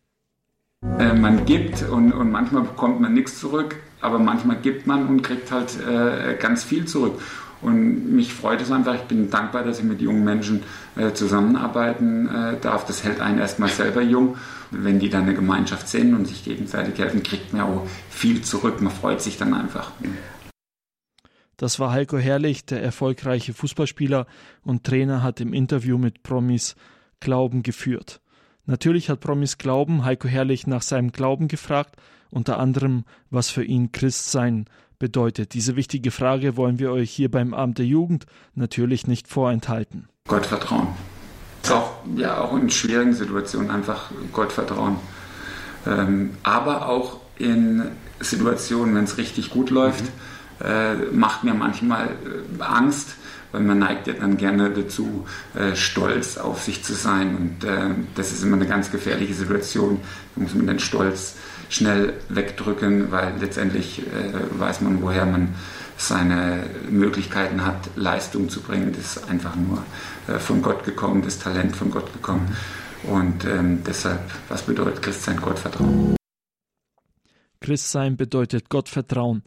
Äh, man gibt und, und manchmal bekommt man nichts zurück, aber manchmal gibt man und kriegt halt äh, ganz viel zurück. Und mich freut es einfach, ich bin dankbar, dass ich mit jungen Menschen äh, zusammenarbeiten äh, darf. Das hält einen erstmal selber jung. wenn die dann eine Gemeinschaft sind und sich gegenseitig helfen, kriegt man auch viel zurück. Man freut sich dann einfach. Das war Heiko Herrlich, der erfolgreiche Fußballspieler und Trainer, hat im Interview mit Promis Glauben geführt. Natürlich hat Promis Glauben Heiko Herrlich nach seinem Glauben gefragt, unter anderem, was für ihn Christsein bedeutet. Diese wichtige Frage wollen wir euch hier beim Abend der Jugend natürlich nicht vorenthalten. Gott vertrauen. Ist auch, ja, auch in schwierigen Situationen einfach Gott vertrauen. Ähm, aber auch in Situationen, wenn es richtig gut läuft, mhm. äh, macht mir manchmal äh, Angst, weil man neigt ja dann gerne dazu, äh, stolz auf sich zu sein. Und äh, das ist immer eine ganz gefährliche Situation. Da muss man den Stolz schnell wegdrücken, weil letztendlich äh, weiß man, woher man seine Möglichkeiten hat, Leistung zu bringen. Das ist einfach nur von Gott gekommen, das Talent von Gott gekommen. Und ähm, deshalb, was bedeutet Christsein? Gottvertrauen. Christsein bedeutet Gottvertrauen.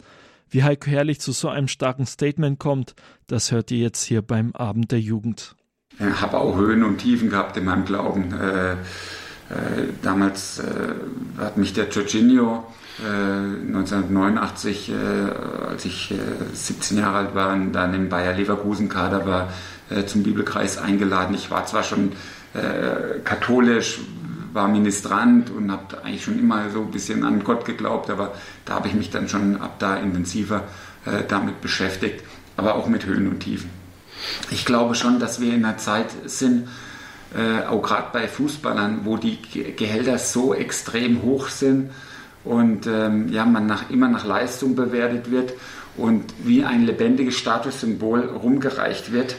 Wie Heiko Herrlich zu so einem starken Statement kommt, das hört ihr jetzt hier beim Abend der Jugend. Ich habe auch Höhen und Tiefen gehabt in meinem Glauben. Äh, äh, damals äh, hat mich der Jorginho 1989, äh, äh, als ich 17 äh, Jahre alt war und dann im Bayer Leverkusen Kader war, zum Bibelkreis eingeladen. Ich war zwar schon katholisch, war Ministrant und habe eigentlich schon immer so ein bisschen an Gott geglaubt, aber da habe ich mich dann schon ab da intensiver äh, damit beschäftigt, aber auch mit Höhen und Tiefen. Ich glaube schon, dass wir in einer Zeit sind, äh, auch gerade bei Fußballern, wo die Gehälter so extrem hoch sind und ähm, ja, man nach, immer nach Leistung bewertet wird und wie ein lebendiges Statussymbol rumgereicht wird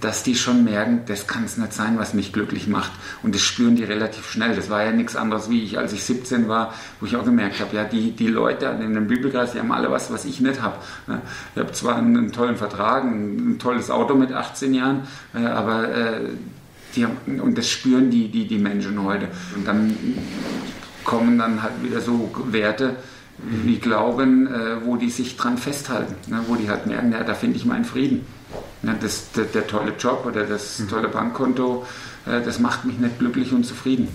dass die schon merken, das kann es nicht sein, was mich glücklich macht. Und das spüren die relativ schnell. Das war ja nichts anderes wie ich, als ich 17 war, wo ich auch gemerkt habe, ja, die, die Leute in dem Bibelkreis, die haben alle was, was ich nicht habe. Ich habe zwar einen, tollen Vertrag, ein, ein, tolles Auto mit 18 Jahren, äh, aber äh, die haben, und das spüren die, die, die Menschen heute. Und dann kommen dann halt wieder so Werte wie Glauben, äh, wo die sich dran festhalten, ne? wo die halt merken, ja, da finde ich meinen Frieden. Ja, das, der, der, tolle Job oder das mhm. tolle Bankkonto, äh, das macht mich nicht glücklich und zufrieden.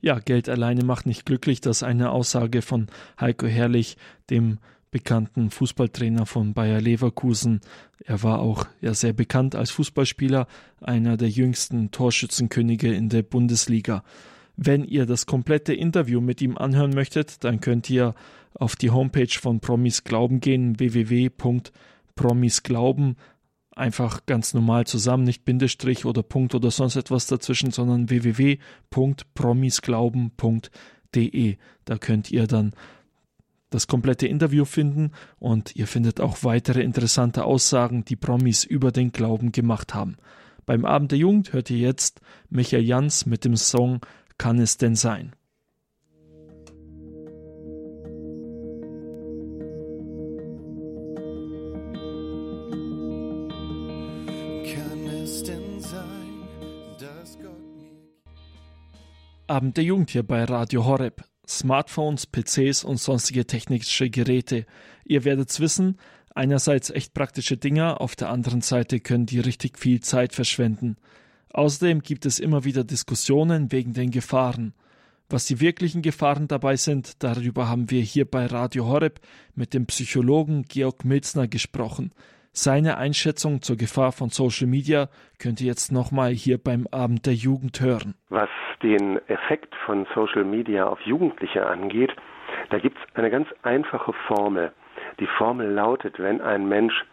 Ja, Geld alleine macht nicht glücklich. Das ist eine Aussage von Heiko Herrlich, dem bekannten Fußballtrainer von Bayer Leverkusen. Er war auch ja sehr bekannt als Fußballspieler, einer der jüngsten Torschützenkönige in der Bundesliga. Wenn ihr das komplette Interview mit ihm anhören möchtet, dann könnt ihr auf die Homepage von Promis Glauben gehen, www.promisglauben. Einfach ganz normal zusammen, nicht Bindestrich oder Punkt oder sonst etwas dazwischen, sondern www.promisglauben.de. Da könnt ihr dann das komplette Interview finden und ihr findet auch weitere interessante Aussagen, die Promis über den Glauben gemacht haben. Beim Abend der Jugend hört ihr jetzt Michael Jans mit dem Song Kann es denn sein? Abend der Jugend hier bei Radio Horeb. Smartphones, PCs und sonstige technische Geräte. Ihr werdet's wissen, einerseits echt praktische Dinger, auf der anderen Seite können die richtig viel Zeit verschwenden. Außerdem gibt es immer wieder Diskussionen wegen den Gefahren. Was die wirklichen Gefahren dabei sind, darüber haben wir hier bei Radio Horeb mit dem Psychologen Georg Milzner gesprochen. Seine Einschätzung zur Gefahr von Social Media könnt ihr jetzt nochmal hier beim Abend der Jugend hören. Was den Effekt von Social Media auf Jugendliche angeht, da gibt es eine ganz einfache Formel. Die Formel lautet, wenn ein Mensch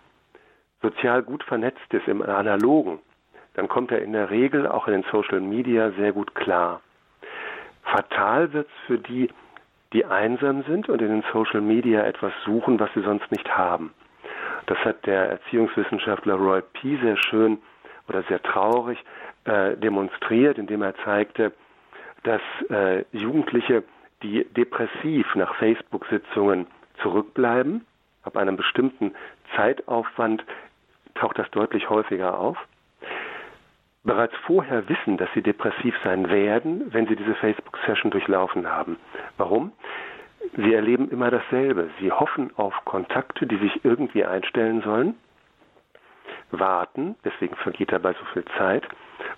sozial gut vernetzt ist im Analogen, dann kommt er in der Regel auch in den Social Media sehr gut klar. Fatal wird es für die, die einsam sind und in den Social Media etwas suchen, was sie sonst nicht haben. Das hat der Erziehungswissenschaftler Roy P. sehr schön oder sehr traurig äh, demonstriert, indem er zeigte, dass äh, Jugendliche, die depressiv nach Facebook-Sitzungen zurückbleiben, ab einem bestimmten Zeitaufwand taucht das deutlich häufiger auf, bereits vorher wissen, dass sie depressiv sein werden, wenn sie diese Facebook-Session durchlaufen haben. Warum? Sie erleben immer dasselbe. Sie hoffen auf Kontakte, die sich irgendwie einstellen sollen, warten, deswegen vergeht dabei so viel Zeit,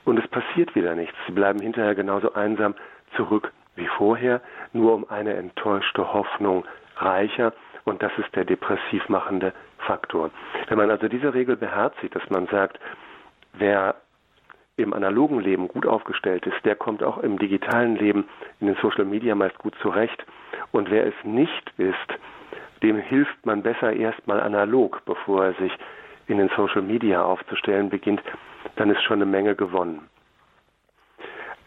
und es passiert wieder nichts. Sie bleiben hinterher genauso einsam zurück wie vorher, nur um eine enttäuschte Hoffnung reicher, und das ist der depressiv machende Faktor. Wenn man also diese Regel beherzigt, dass man sagt, wer im analogen Leben gut aufgestellt ist, der kommt auch im digitalen Leben in den Social Media meist gut zurecht. Und wer es nicht ist, dem hilft man besser erstmal analog, bevor er sich in den Social Media aufzustellen beginnt, dann ist schon eine Menge gewonnen.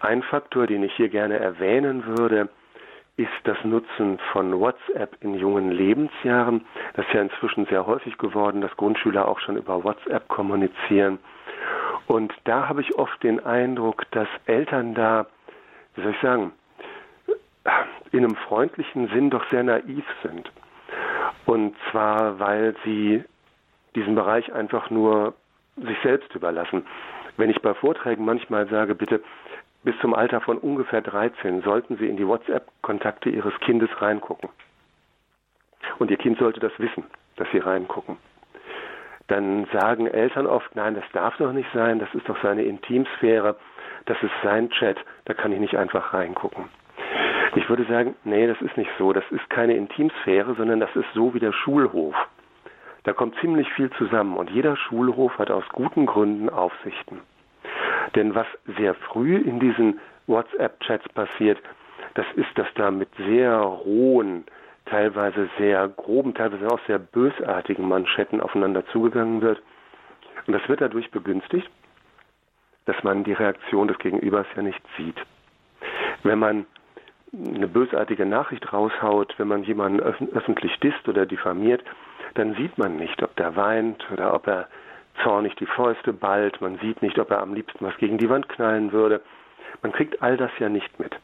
Ein Faktor, den ich hier gerne erwähnen würde, ist das Nutzen von WhatsApp in jungen Lebensjahren. Das ist ja inzwischen sehr häufig geworden, dass Grundschüler auch schon über WhatsApp kommunizieren. Und da habe ich oft den Eindruck, dass Eltern da, wie soll ich sagen, in einem freundlichen Sinn doch sehr naiv sind. Und zwar, weil sie diesen Bereich einfach nur sich selbst überlassen. Wenn ich bei Vorträgen manchmal sage, bitte bis zum Alter von ungefähr 13 sollten Sie in die WhatsApp-Kontakte Ihres Kindes reingucken. Und Ihr Kind sollte das wissen, dass Sie reingucken dann sagen Eltern oft, nein, das darf doch nicht sein, das ist doch seine Intimsphäre, das ist sein Chat, da kann ich nicht einfach reingucken. Ich würde sagen, nee, das ist nicht so, das ist keine Intimsphäre, sondern das ist so wie der Schulhof. Da kommt ziemlich viel zusammen und jeder Schulhof hat aus guten Gründen Aufsichten. Denn was sehr früh in diesen WhatsApp-Chats passiert, das ist, dass da mit sehr rohen, teilweise sehr groben, teilweise auch sehr bösartigen Manschetten aufeinander zugegangen wird. Und das wird dadurch begünstigt, dass man die Reaktion des Gegenübers ja nicht sieht. Wenn man eine bösartige Nachricht raushaut, wenn man jemanden öffentlich disst oder diffamiert, dann sieht man nicht, ob der weint oder ob er zornig die Fäuste ballt, man sieht nicht, ob er am liebsten was gegen die Wand knallen würde. Man kriegt all das ja nicht mit.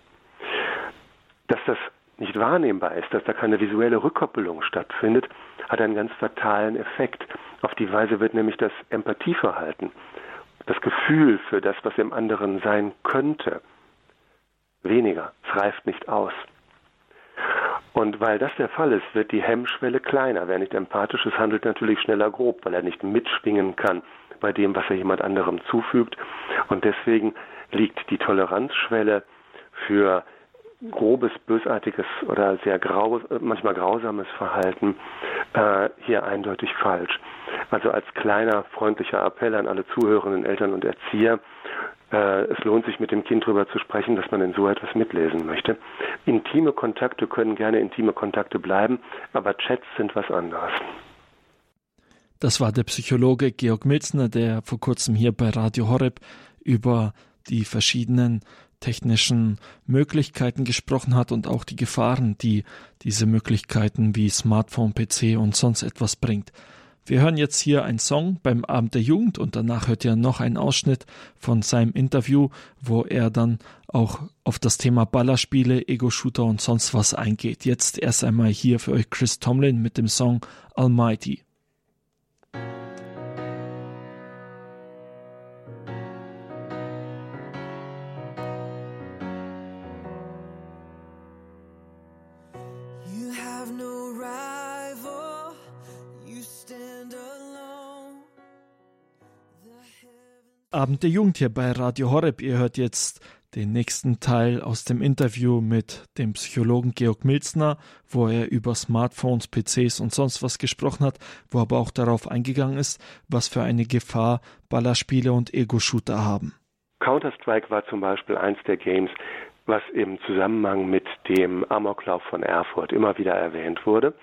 Dass das nicht wahrnehmbar ist, dass da keine visuelle Rückkoppelung stattfindet, hat einen ganz fatalen Effekt. Auf die Weise wird nämlich das Empathieverhalten, das Gefühl für das, was im anderen sein könnte, weniger. Es reift nicht aus. Und weil das der Fall ist, wird die Hemmschwelle kleiner. Wer nicht empathisch ist, handelt natürlich schneller grob, weil er nicht mitschwingen kann bei dem, was er jemand anderem zufügt. Und deswegen liegt die Toleranzschwelle für grobes, bösartiges oder sehr grau, manchmal grausames Verhalten äh, hier eindeutig falsch. Also als kleiner freundlicher Appell an alle zuhörenden Eltern und Erzieher, äh, es lohnt sich mit dem Kind darüber zu sprechen, dass man in so etwas mitlesen möchte. Intime Kontakte können gerne intime Kontakte bleiben, aber Chats sind was anderes. Das war der Psychologe Georg Milzner, der vor kurzem hier bei Radio Horeb über die verschiedenen technischen Möglichkeiten gesprochen hat und auch die Gefahren, die diese Möglichkeiten wie Smartphone, PC und sonst etwas bringt. Wir hören jetzt hier einen Song beim Abend der Jugend und danach hört ihr noch einen Ausschnitt von seinem Interview, wo er dann auch auf das Thema Ballerspiele, Ego-Shooter und sonst was eingeht. Jetzt erst einmal hier für euch Chris Tomlin mit dem Song Almighty. Abend der Jugend hier bei Radio Horeb. Ihr hört jetzt den nächsten Teil aus dem Interview mit dem Psychologen Georg Milzner, wo er über Smartphones, PCs und sonst was gesprochen hat, wo aber auch darauf eingegangen ist, was für eine Gefahr Ballerspiele und Ego-Shooter haben. Counter-Strike war zum Beispiel eins der Games, was im Zusammenhang mit dem Amoklauf von Erfurt immer wieder erwähnt wurde.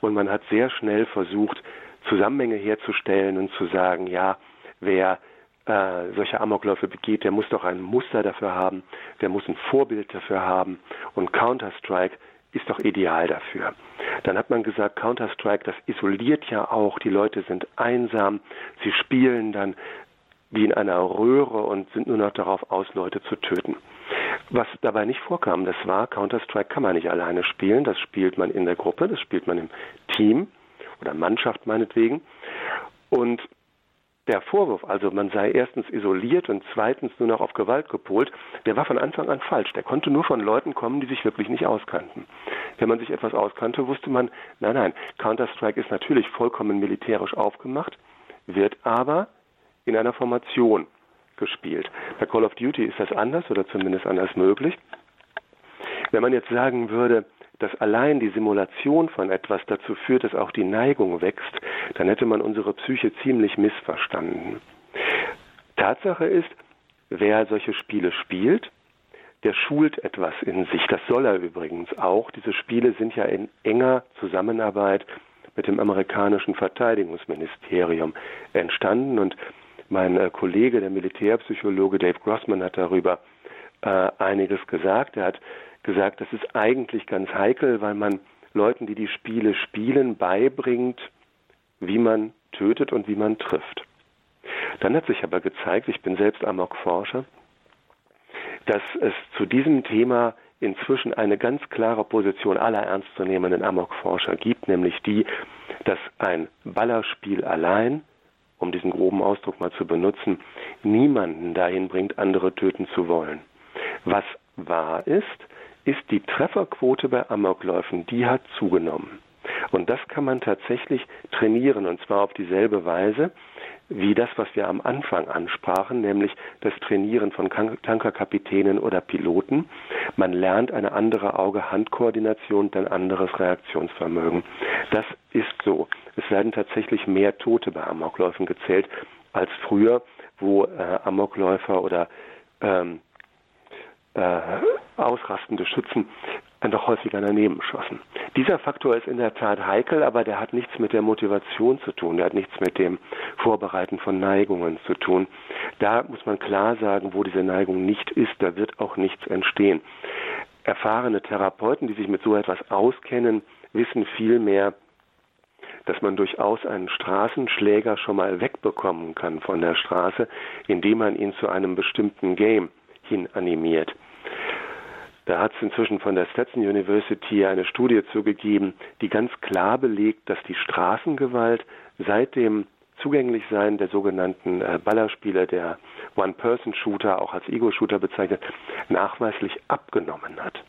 Und man hat sehr schnell versucht, Zusammenhänge herzustellen und zu sagen, ja, wer äh, solche Amokläufe begeht, der muss doch ein Muster dafür haben, der muss ein Vorbild dafür haben und Counter-Strike ist doch ideal dafür. Dann hat man gesagt, Counter-Strike, das isoliert ja auch, die Leute sind einsam, sie spielen dann wie in einer Röhre und sind nur noch darauf aus, Leute zu töten. Was dabei nicht vorkam, das war, Counter-Strike kann man nicht alleine spielen, das spielt man in der Gruppe, das spielt man im Team oder Mannschaft meinetwegen. Und der Vorwurf, also man sei erstens isoliert und zweitens nur noch auf Gewalt gepolt, der war von Anfang an falsch. Der konnte nur von Leuten kommen, die sich wirklich nicht auskannten. Wenn man sich etwas auskannte, wusste man, nein, nein, Counter-Strike ist natürlich vollkommen militärisch aufgemacht, wird aber in einer Formation gespielt. Bei Call of Duty ist das anders oder zumindest anders möglich. Wenn man jetzt sagen würde, dass allein die Simulation von etwas dazu führt, dass auch die Neigung wächst, dann hätte man unsere Psyche ziemlich missverstanden. Tatsache ist, wer solche Spiele spielt, der schult etwas in sich. Das soll er übrigens auch. Diese Spiele sind ja in enger Zusammenarbeit mit dem amerikanischen Verteidigungsministerium entstanden und mein äh, Kollege, der Militärpsychologe Dave Grossman, hat darüber äh, einiges gesagt. Er hat gesagt, das ist eigentlich ganz heikel, weil man Leuten, die die Spiele spielen, beibringt, wie man tötet und wie man trifft. Dann hat sich aber gezeigt, ich bin selbst Amok-Forscher, dass es zu diesem Thema inzwischen eine ganz klare Position aller ernstzunehmenden Amok-Forscher gibt, nämlich die, dass ein Ballerspiel allein, um diesen groben Ausdruck mal zu benutzen, niemanden dahin bringt, andere töten zu wollen. Was wahr ist, ist die Trefferquote bei Amokläufen, die hat zugenommen. Und das kann man tatsächlich trainieren, und zwar auf dieselbe Weise wie das, was wir am Anfang ansprachen, nämlich das Trainieren von Tankerkapitänen oder Piloten. Man lernt eine andere Auge-Hand-Koordination ein anderes Reaktionsvermögen. Das ist so. Es werden tatsächlich mehr Tote bei Amokläufen gezählt als früher, wo äh, Amokläufer oder ähm, äh, ausrastende Schützen doch häufiger daneben schossen. Dieser Faktor ist in der Tat heikel, aber der hat nichts mit der Motivation zu tun, der hat nichts mit dem Vorbereiten von Neigungen zu tun. Da muss man klar sagen, wo diese Neigung nicht ist, da wird auch nichts entstehen. Erfahrene Therapeuten, die sich mit so etwas auskennen, wissen vielmehr, dass man durchaus einen Straßenschläger schon mal wegbekommen kann von der Straße, indem man ihn zu einem bestimmten Game hin animiert. Da hat es inzwischen von der Stetson University eine Studie zugegeben, die ganz klar belegt, dass die Straßengewalt seit dem zugänglich sein der sogenannten äh, Ballerspiele, der One-Person-Shooter, auch als Ego-Shooter bezeichnet, nachweislich abgenommen hat.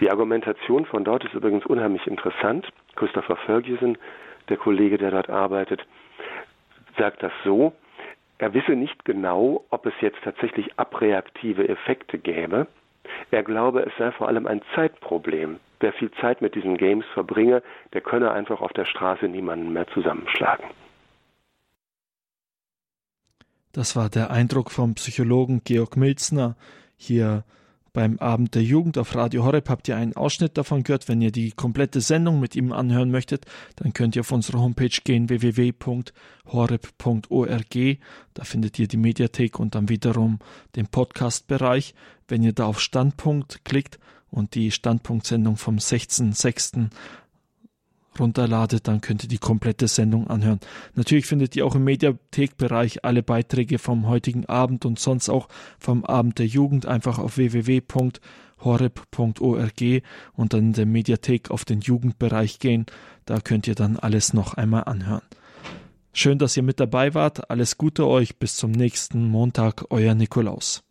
Die Argumentation von dort ist übrigens unheimlich interessant. Christopher Ferguson, der Kollege, der dort arbeitet, sagt das so, er wisse nicht genau, ob es jetzt tatsächlich abreaktive Effekte gäbe. Er glaube, es sei vor allem ein Zeitproblem. Wer viel Zeit mit diesen Games verbringe, der könne einfach auf der Straße niemanden mehr zusammenschlagen. Das war der Eindruck vom Psychologen Georg Milzner hier beim Abend der Jugend auf Radio Horeb habt ihr einen Ausschnitt davon gehört. Wenn ihr die komplette Sendung mit ihm anhören möchtet, dann könnt ihr auf unsere Homepage gehen www.horeb.org. Da findet ihr die Mediathek und dann wiederum den Podcast-Bereich. Wenn ihr da auf Standpunkt klickt und die Standpunktsendung vom 16.06 runterladet, dann könnt ihr die komplette Sendung anhören. Natürlich findet ihr auch im Mediathekbereich alle Beiträge vom heutigen Abend und sonst auch vom Abend der Jugend einfach auf www.horeb.org und dann in der Mediathek auf den Jugendbereich gehen. Da könnt ihr dann alles noch einmal anhören. Schön, dass ihr mit dabei wart. Alles Gute euch. Bis zum nächsten Montag. Euer Nikolaus.